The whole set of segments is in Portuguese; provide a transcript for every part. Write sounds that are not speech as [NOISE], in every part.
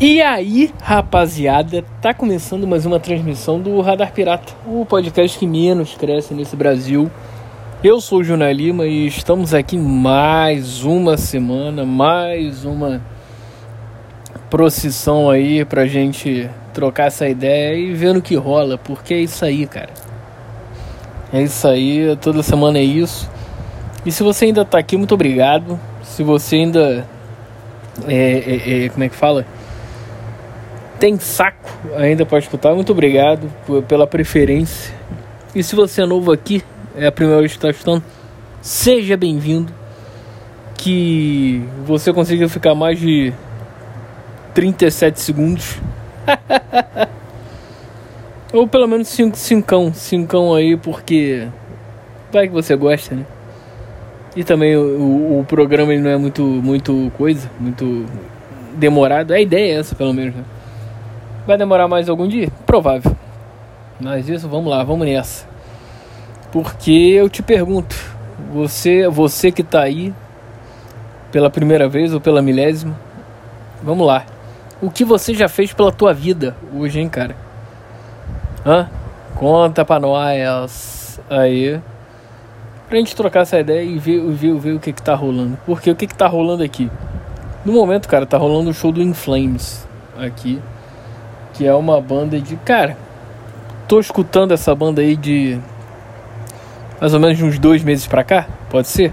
E aí, rapaziada, tá começando mais uma transmissão do Radar Pirata, o podcast que menos cresce nesse Brasil. Eu sou o Juna Lima e estamos aqui mais uma semana, mais uma procissão aí pra gente trocar essa ideia e ver no que rola, porque é isso aí, cara. É isso aí, toda semana é isso. E se você ainda tá aqui, muito obrigado. Se você ainda. É, é, é, como é que fala? Tem saco ainda para escutar, muito obrigado pela preferência. E se você é novo aqui, é a primeira vez que está escutando, seja bem-vindo. Que você consiga ficar mais de 37 segundos. [LAUGHS] Ou pelo menos 5 cincão, cincão aí, porque vai que você gosta, né? E também o, o programa ele não é muito, muito coisa, muito demorado. A ideia é essa, pelo menos, né? Vai demorar mais algum dia? Provável. Mas isso, vamos lá, vamos nessa. Porque eu te pergunto, você, você que tá aí pela primeira vez ou pela milésima, vamos lá. O que você já fez pela tua vida hoje, hein, cara? Hã? Conta pra nós. Aí pra gente trocar essa ideia e ver, ver, ver o que que tá rolando. Porque o que que tá rolando aqui? No momento, cara, tá rolando o show do In Flames aqui. Que é uma banda de. Cara, tô escutando essa banda aí de. Mais ou menos uns dois meses pra cá, pode ser?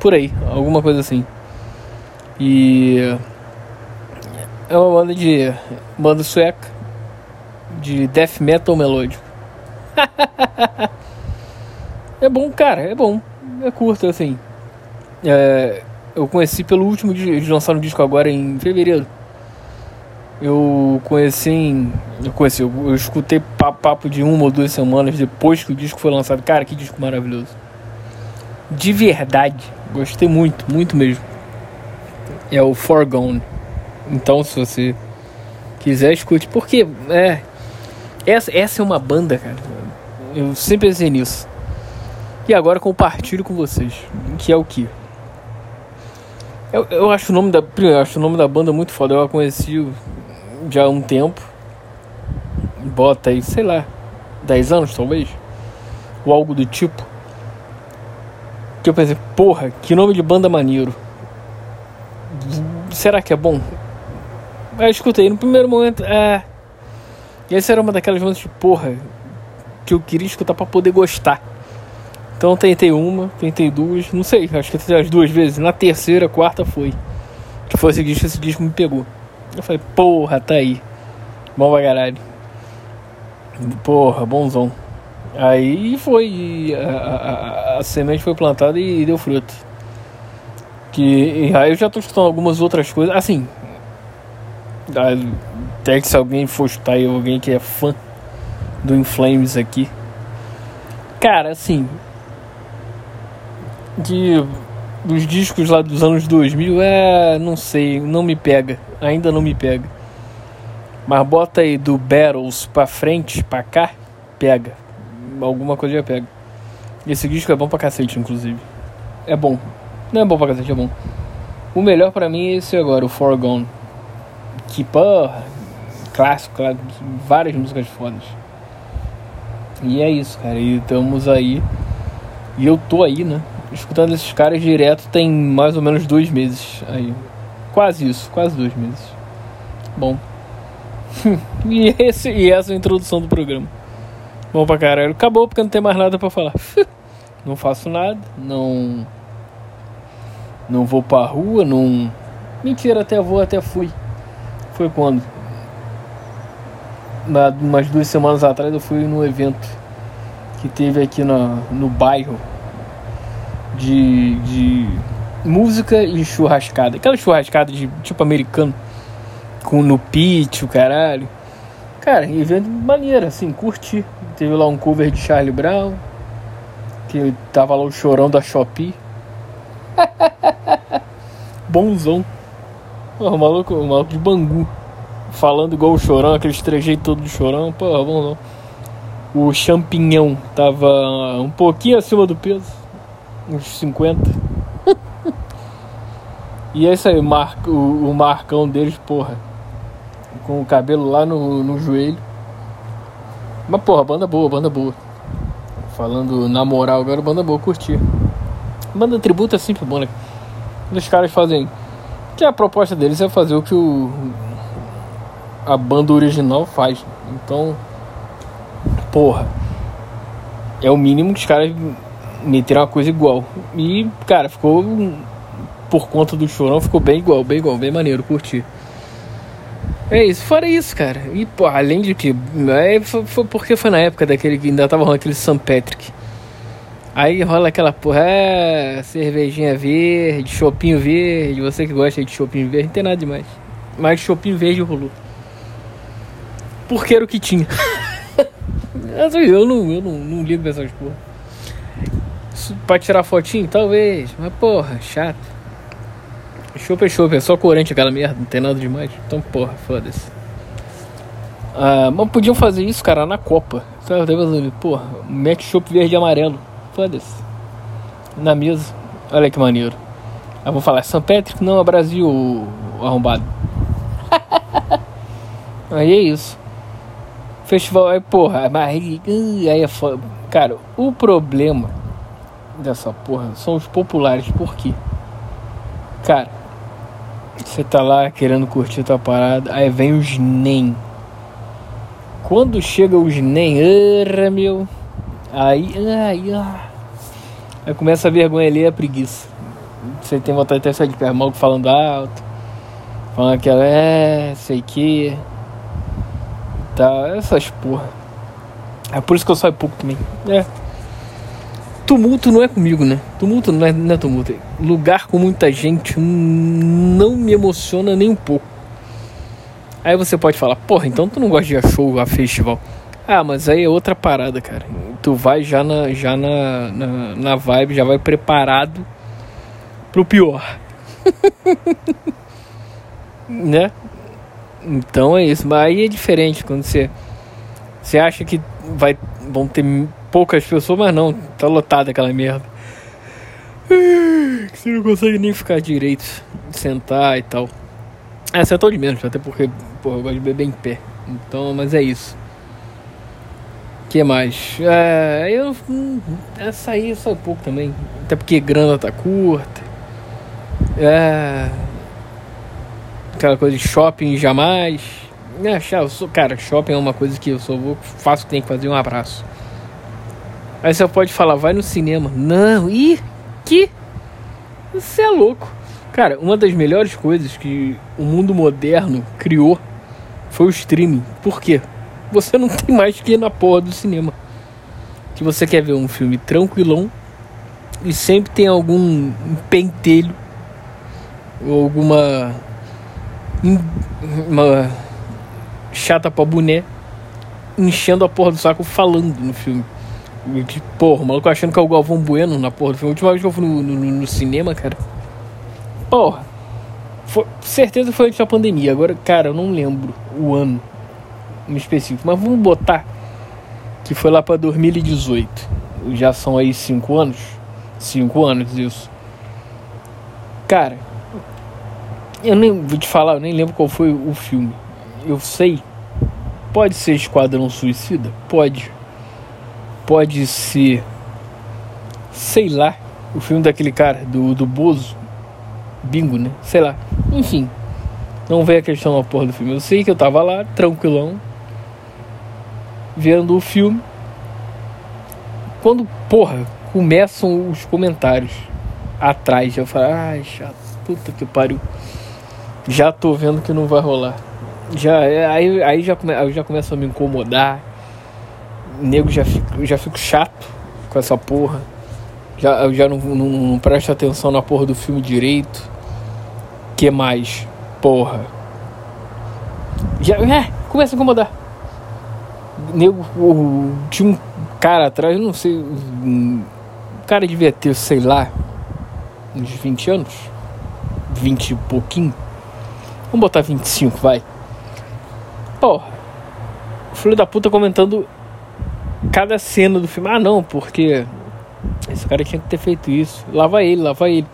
Por aí, alguma coisa assim. E. É uma banda de. Banda sueca. De death metal melódico. [LAUGHS] É bom, cara, é bom. É curto, assim. É, eu conheci pelo último. Eles lançaram um disco agora em fevereiro. Eu conheci em. Eu conheci, eu, eu escutei papo de uma ou duas semanas depois que o disco foi lançado. Cara, que disco maravilhoso. De verdade. Gostei muito, muito mesmo. É o Forgone. Então, se você quiser, escute. Porque, é. Essa, essa é uma banda, cara. Eu sempre pensei nisso e agora compartilho com vocês. Que é o que? Eu, eu acho o nome da. Eu acho o nome da banda muito foda. Eu a conheci já há um tempo. Bota aí, sei lá, 10 anos talvez. Ou algo do tipo. Que eu pensei, porra, que nome de banda maneiro. Será que é bom? Aí eu escutei, no primeiro momento, é. E essa era uma daquelas bandas de porra que eu queria escutar para poder gostar. Então tentei uma, tentei duas, não sei, acho que tentei as duas vezes. Na terceira, quarta foi. Que foi esse disco, esse disco me pegou. Eu falei, porra, tá aí. Bom pra caralho. Porra, bonzão. Aí foi. A, a, a, semente foi plantada e deu fruto. Que aí eu já tô escutando algumas outras coisas. Assim. Até que se alguém for escutar aí, alguém que é fã do Inflames aqui. Cara, assim, de dos discos lá dos anos 2000 é, não sei, não me pega, ainda não me pega. Mas bota aí do Battles pra frente, pra cá, pega. Alguma coisa já pega. Esse disco é bom pra cacete, inclusive. É bom. Não é bom pra cacete, é bom. O melhor pra mim é esse agora, o Forgone. Que, porra, clássico, clássico, várias músicas fodas. E é isso, cara. E estamos aí. E eu tô aí, né? Escutando esses caras direto tem mais ou menos dois meses aí. Quase isso, quase dois meses. Bom. [LAUGHS] e, esse, e essa é a introdução do programa. Bom pra caralho. Acabou porque não tem mais nada para falar. [LAUGHS] não faço nada, não. Não vou pra rua, não. Mentira, até vou, até fui. Foi quando? Na, umas duas semanas atrás eu fui num evento que teve aqui no, no bairro de, de música e churrascada. Aquela churrascada de tipo americano, com no pitch, o caralho. Cara, evento maneiro, assim, curti. Teve lá um cover de Charlie Brown, que tava lá o chorão da Shopee. [LAUGHS] Bonzão. O maluco, o maluco de Bangu. Falando igual o chorão, aqueles trejeitos todo do chorão. Porra, bonzão. O champignon tava um pouquinho acima do peso uns 50. e é isso aí, o, mar, o, o marcão deles, porra. com o cabelo lá no, no joelho. Mas porra, banda boa, banda boa. Falando na moral agora, banda boa, curti. Banda tributo é sempre bom, né? Quando os caras fazem. Que a proposta deles é fazer o que o. A banda original faz. Então. Porra. É o mínimo que os caras meteram uma coisa igual. E, cara, ficou. Por conta do chorão, ficou bem igual, bem igual, bem maneiro, curti. É isso, fora isso, cara. E, pô, além de que. É, foi, foi, porque foi na época daquele que ainda tava rolando aquele St. Patrick. Aí rola aquela porra, é, cervejinha verde, chopinho verde. Você que gosta de chopinho verde, não tem nada demais. Mas chopinho verde rolou. Porque era o que tinha. [LAUGHS] eu não, eu não, não ligo pra essas porra. Pra tirar fotinho? Talvez. Mas porra, chato. Chopp é chopp, é só corante aquela merda, não tem nada demais. Então, porra, foda-se. Ah, mas podiam fazer isso, cara, na Copa. Sabe? Porra, mete chopp verde e amarelo. Foda-se. Na mesa. Olha que maneiro. Aí vou falar, São Patrick não, é Brasil arrombado. [LAUGHS] aí é isso. Festival, aí porra, mas aí é foda. Cara, o problema dessa porra são os populares, por quê? Cara, você tá lá querendo curtir tua parada, aí vem os NEM. Quando chega os NEM, era meu. Aí, ai. Aí começa a vergonha ali e a preguiça. Você tem vontade de sair de pé, mal falando alto. Falando que ela é, sei que. Tá, essas porra. É por isso que eu saio pouco também. É. Tumulto não é comigo, né? Tumulto não é, não é tumulto. Lugar com muita gente não me emociona nem um pouco. Aí você pode falar, porra, então tu não gosta de a show, a festival. Ah, mas aí é outra parada, cara. Tu vai já na, já na, na, na vibe, já vai preparado pro pior. [LAUGHS] né? Então é isso. Mas aí é diferente quando você, você acha que vai, vão ter poucas pessoas, mas não, tá lotada aquela merda. Você não consegue nem ficar direito, sentar e tal. É, sentou de menos, até porque, porra, eu gosto de beber em pé. Então, mas é isso. que mais? É, eu. Essa aí só pouco também. Até porque grana tá curta. É. Aquela coisa de shopping jamais. É, eu sou, cara, shopping é uma coisa que eu só vou, faço que tem que fazer um abraço. Aí você pode falar, vai no cinema. Não, e que? Você é louco. Cara, uma das melhores coisas que o mundo moderno criou foi o streaming. Por quê? Você não tem mais que ir na porra do cinema. Que você quer ver um filme tranquilão e sempre tem algum pentelho ou alguma uma chata pra boné enchendo a porra do saco falando no filme. Porra, o maluco achando que é o Galvão Bueno na porra do filme. A última vez que eu fui no, no, no cinema, cara. Porra. Foi, certeza foi antes da pandemia. Agora, cara, eu não lembro o ano em específico. Mas vamos botar que foi lá pra 2018. Já são aí 5 anos. 5 anos isso. Cara, eu nem vou te falar, eu nem lembro qual foi o filme. Eu sei. Pode ser Esquadrão Suicida? Pode pode ser, sei lá, o filme daquele cara, do, do Bozo, Bingo, né? Sei lá. Enfim, não veio a questão da porra do filme. Eu sei que eu tava lá, tranquilão, vendo o filme. Quando, porra, começam os comentários atrás, eu falo, ai, chato, puta que pariu. Já tô vendo que não vai rolar. Já, aí, aí já, come, já começa a me incomodar nego já fico, já fico chato com essa porra. Já, eu já não, não, não presto atenção na porra do filme direito. Que mais? Porra. Já, é, começa a incomodar. Nego, o, tinha um cara atrás, não sei. Um, cara devia ter, sei lá, uns 20 anos. 20 e pouquinho. Vamos botar 25, vai. Porra. O filho da puta comentando cada cena do filme. Ah, não, porque esse cara tinha que ter feito isso. Lá vai ele, lá vai ele.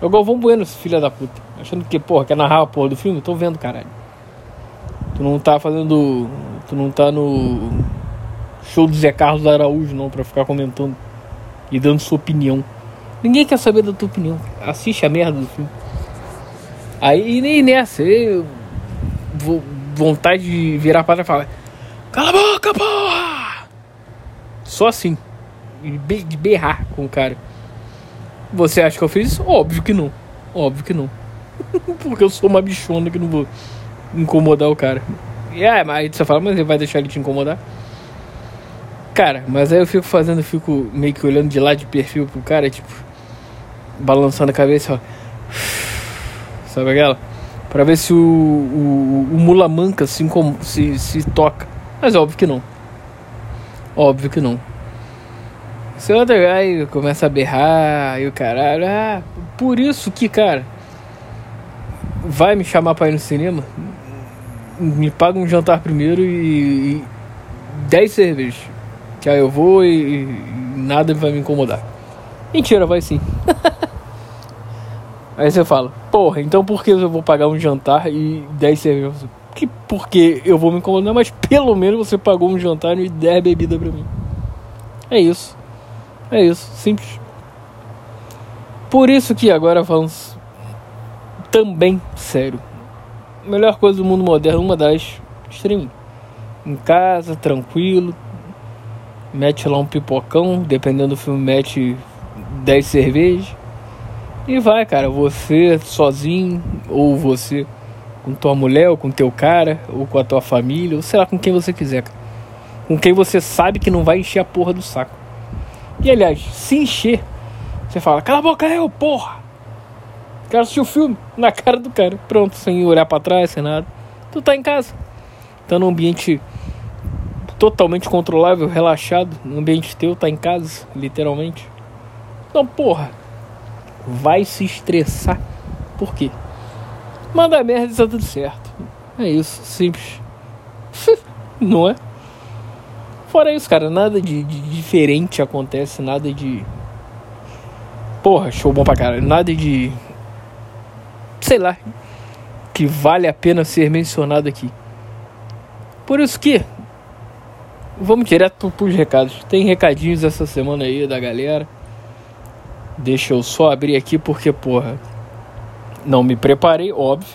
É o Galvão Bueno, esse filho da puta. Achando que, porra, quer narrar a porra do filme? Tô vendo, caralho. Tu não tá fazendo. Tu não tá no show do Zé Carlos Araújo, não, pra ficar comentando e dando sua opinião. Ninguém quer saber da tua opinião. Assiste a merda do filme. Aí nem nessa, eu, vontade de virar para e falar: Cala a boca, porra! Só assim. De berrar com o cara. Você acha que eu fiz isso? Óbvio que não. Óbvio que não. [LAUGHS] Porque eu sou uma bichona que não vou incomodar o cara. E é, mas você fala, mas ele vai deixar ele te incomodar? Cara, mas aí eu fico fazendo, fico meio que olhando de lado de perfil pro cara, tipo, balançando a cabeça, ó. [SIGHS] Sabe aquela? Pra ver se o, o, o mula manca se, se, se toca. Mas óbvio que não. Óbvio que não. Você outro aí começa a berrar e o caralho. Ah, por isso que, cara, vai me chamar pra ir no cinema? Me paga um jantar primeiro e, e 10 cervejas. Que aí eu vou e, e nada vai me incomodar. Mentira, vai sim. [LAUGHS] aí você fala, porra, então por que eu vou pagar um jantar e 10 cervejas? Que porque eu vou me incomodar, mas pelo menos você pagou um jantar e 10 bebidas pra mim. É isso. É isso, simples. Por isso que agora falamos também sério. Melhor coisa do mundo moderno, uma das streaming. Em casa, tranquilo. Mete lá um pipocão, dependendo do filme, mete 10 cervejas. E vai, cara, você sozinho, ou você com tua mulher, ou com teu cara, ou com a tua família, ou sei lá, com quem você quiser, cara. Com quem você sabe que não vai encher a porra do saco. E aliás, se encher, você fala, cala a boca eu, porra! Quero assistir o filme [LAUGHS] na cara do cara. Pronto, sem olhar para trás, sem nada. Tu tá em casa. Tá num ambiente totalmente controlável, relaxado. No ambiente teu, tá em casa, literalmente. Então, porra, vai se estressar. Por quê? Manda merda e tá tudo certo. É isso, simples. [LAUGHS] Não é? Fora isso, cara, nada de, de, diferente acontece, nada de. Porra, show bom pra caralho. Nada de sei lá, que vale a pena ser mencionado aqui. Por isso que vamos direto para os recados. Tem recadinhos essa semana aí da galera. Deixa eu só abrir aqui porque, porra, não me preparei, óbvio.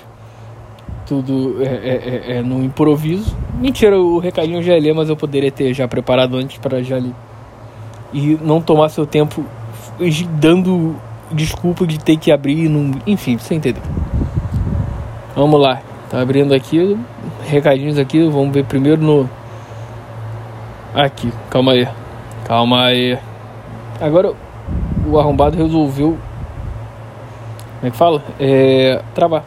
Tudo é, é, é, é no improviso. Mentira, o recadinho eu já li, mas eu poderia ter já preparado antes para já ler. E não tomar seu tempo dando desculpa de ter que abrir. Num... Enfim, você entendeu. Vamos lá. Tá abrindo aqui. Recadinhos aqui. Vamos ver primeiro no. Aqui. Calma aí. Calma aí. Agora o arrombado resolveu. Como é que fala? É. Travar.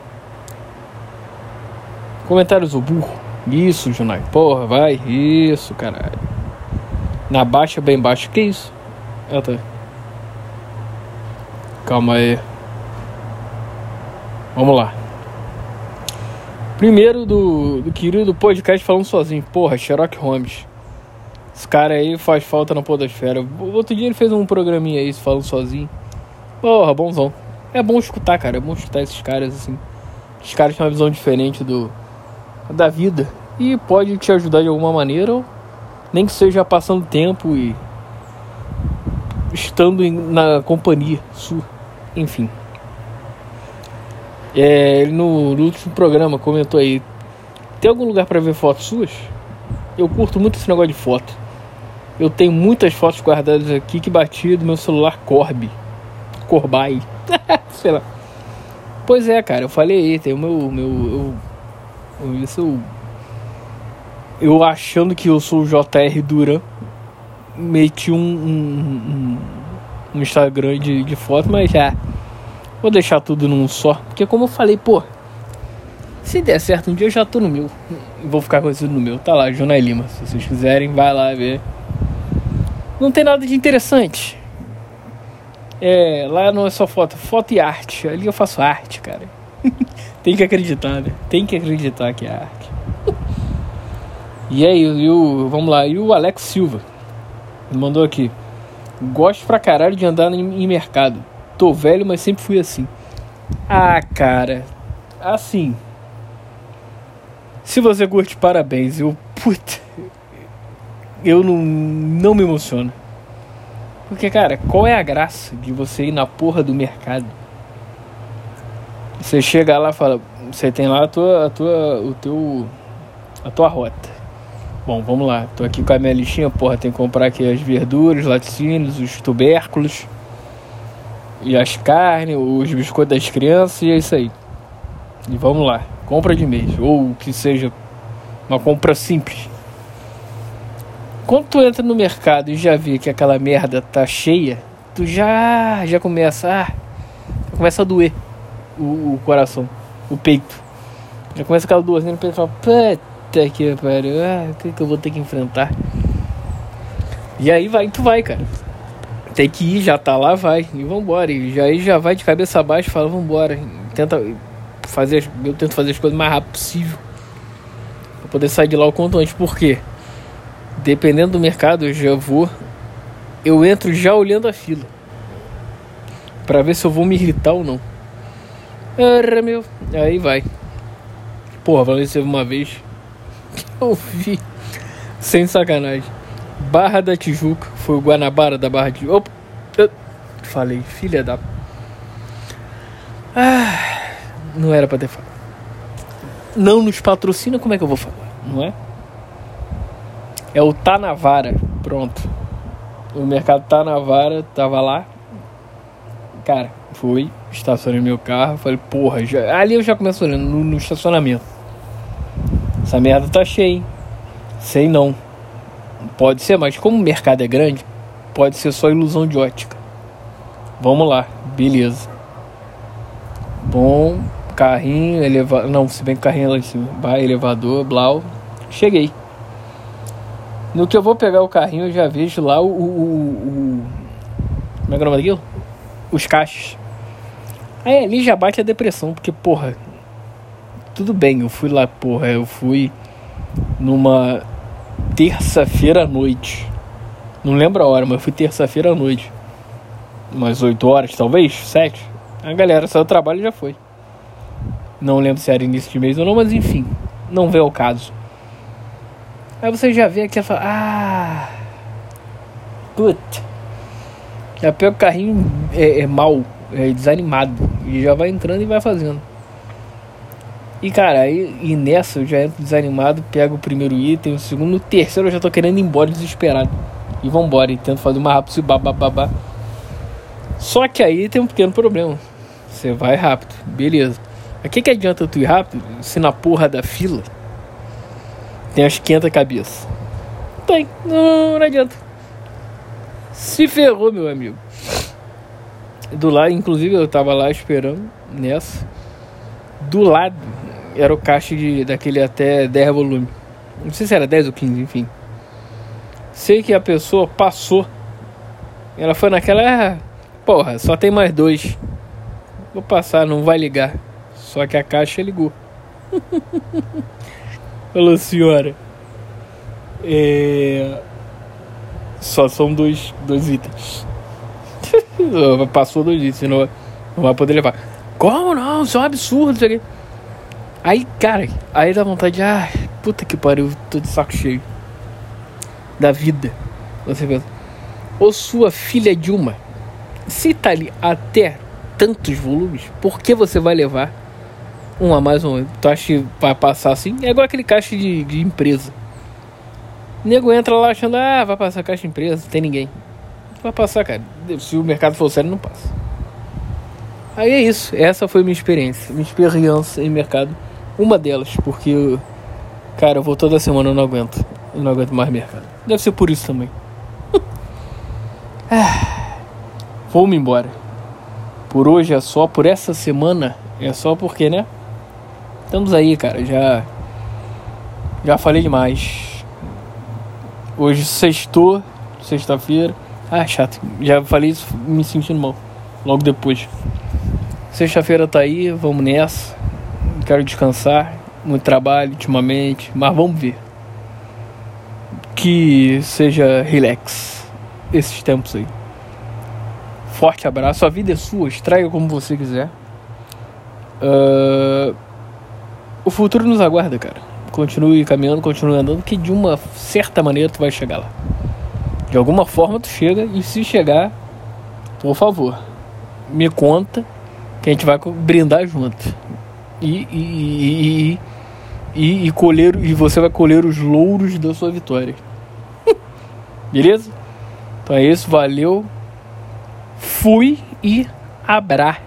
Comentários o burro. Isso, Junai. Porra, vai. Isso, caralho. Na baixa, bem baixo. Que isso? Ah, tá. Calma aí. Vamos lá. Primeiro do, do querido podcast falando sozinho. Porra, Sherlock Holmes. Esse cara aí faz falta na podosfera. Outro dia ele fez um programinha aí falando sozinho. Porra, bonzão. É bom escutar, cara. É bom escutar esses caras assim. Os caras têm uma visão diferente do da vida. E pode te ajudar de alguma maneira. Ou nem que seja passando tempo e estando em, na companhia sua. Enfim. É, ele no, no, último programa comentou aí: Tem algum lugar para ver fotos suas? Eu curto muito esse negócio de foto. Eu tenho muitas fotos guardadas aqui que bati do meu celular Corby. Corbai. [LAUGHS] Sei lá. Pois é, cara, eu falei aí, tem o meu. meu eu, isso eu, eu achando que eu sou o JR Duran, meti um, um, um no Instagram de, de foto, mas já vou deixar tudo num só. Porque como eu falei, pô, se der certo um dia eu já tô no meu. Vou ficar conhecido no meu. Tá lá, Jonai Lima. Se vocês quiserem, vai lá ver. Não tem nada de interessante. É, lá não é só foto, foto e arte. Ali eu faço arte, cara. [LAUGHS] tem que acreditar, né? Tem que acreditar que é arte. e aí, e o, vamos lá, e o Alex Silva mandou aqui. Gosto pra caralho de andar em mercado. Tô velho, mas sempre fui assim. Ah, cara. Assim. Se você curte, parabéns. Eu, puta, eu não, não me emociono. Porque, cara, qual é a graça de você ir na porra do mercado? Você chega lá fala, você tem lá a tua, a tua, o teu, a tua rota. Bom, vamos lá. Tô aqui com a minha listinha, porra, tem que comprar aqui as verduras, laticínios, os tubérculos e as carnes, os biscoitos das crianças e é isso aí. E vamos lá, compra de mês ou que seja uma compra simples. Quando tu entra no mercado e já vê que aquela merda tá cheia, tu já já começa, ah, começa a doer o, o coração, o peito. Já começa aquela dorzinha no peito e puta que pariu, ah, o que, que eu vou ter que enfrentar? E aí vai, tu vai, cara. Tem que ir, já tá lá, vai. E vambora. E já, aí já vai de cabeça abaixo fala, vambora. Tenta fazer, eu tento fazer as coisas o mais rápido possível. Pra poder sair de lá o quanto antes. Por quê? Dependendo do mercado, eu já vou. Eu entro já olhando a fila. Pra ver se eu vou me irritar ou não. Era meu. Aí vai. Porra, falando isso uma vez. Eu vi. Sem sacanagem. Barra da Tijuca. Foi o Guanabara da Barra de. Opa! Eu falei, filha da. Ah, não era pra ter falado. Não nos patrocina, como é que eu vou falar? Não é? É o Tanavara. Pronto. O mercado Tanavara tava lá. Cara, fui, estacionei meu carro, falei, porra, já... ali eu já começo olhando no, no estacionamento. Essa merda tá cheia, hein? Sei não. Pode ser, mas como o mercado é grande, pode ser só ilusão de ótica. Vamos lá, beleza. Bom, carrinho, elevador. Não, se bem que carrinho é lá em cima. Vai, elevador, blau. Cheguei. No que eu vou pegar o carrinho, eu já vejo lá o. o, o como é que é o nome daquilo? Os caixas. Aí ali já bate a depressão, porque, porra. Tudo bem, eu fui lá, porra. Eu fui numa terça-feira à noite. Não lembro a hora, mas fui terça-feira à noite. Umas 8 horas, talvez? 7. A galera saiu do trabalho e já foi. Não lembro se era início de mês ou não, mas enfim. Não vê o caso. Aí você já vê aqui e fala, ah. Puta. Já pega o carrinho é, é mal, é desanimado. E já vai entrando e vai fazendo. E cara, aí, e nessa eu já entro desanimado, pego o primeiro item, o segundo, o terceiro eu já tô querendo ir embora desesperado. E vambora, e tento fazer uma rápido, babá. Só que aí tem um pequeno problema. Você vai rápido, beleza. Mas que, que adianta tu ir rápido se na porra da fila tem as 500 cabeças? Tem, não, não adianta. Se ferrou, meu amigo. Do lado, inclusive eu tava lá esperando nessa. Do lado era o caixa de, daquele até 10 volume. Não sei se era 10 ou 15, enfim. Sei que a pessoa passou. Ela foi naquela. Ah, porra, só tem mais dois. Vou passar, não vai ligar. Só que a caixa ligou. [LAUGHS] Falou, senhora. É... Só são dois, dois itens. [LAUGHS] Passou dois itens, senão não vai poder levar. Como não? Isso é um absurdo. Isso. Aí, cara, aí dá vontade de. Ah, puta que pariu, tô de saco cheio. Da vida. Você pensa. Ô sua filha Dilma, se tá ali até tantos volumes, por que você vai levar um a mais um? Tu acha que vai passar assim? É igual aquele caixa de, de empresa. O nego entra lá achando, ah, vai passar caixa de empresa, não tem ninguém. Vai passar, cara. Se o mercado for sério, não passa. Aí é isso. Essa foi minha experiência. Minha experiência em mercado. Uma delas, porque, cara, eu vou toda semana, eu não aguento. Eu não aguento mais mercado. Deve ser por isso também. ah, Vou-me embora. Por hoje é só, por essa semana é só porque, né? Estamos aí, cara. Já já falei demais. Hoje sextou, sexta-feira. Ah, chato. Já falei isso me sentindo mal. Logo depois. Sexta-feira tá aí, vamos nessa. Quero descansar. Muito trabalho ultimamente, mas vamos ver. Que seja relax esses tempos aí. Forte abraço. A vida é sua, extraia como você quiser. Uh, o futuro nos aguarda, cara. continue caminhando, continue andando, que de uma certa maneira tu vai chegar lá. De alguma forma tu chega e se chegar, por favor, me conta que a gente vai brindar junto. E, e, e, e, e colher e você vai colher os louros da sua vitória. [LAUGHS] Beleza? Então é isso, valeu. Fui e abraço.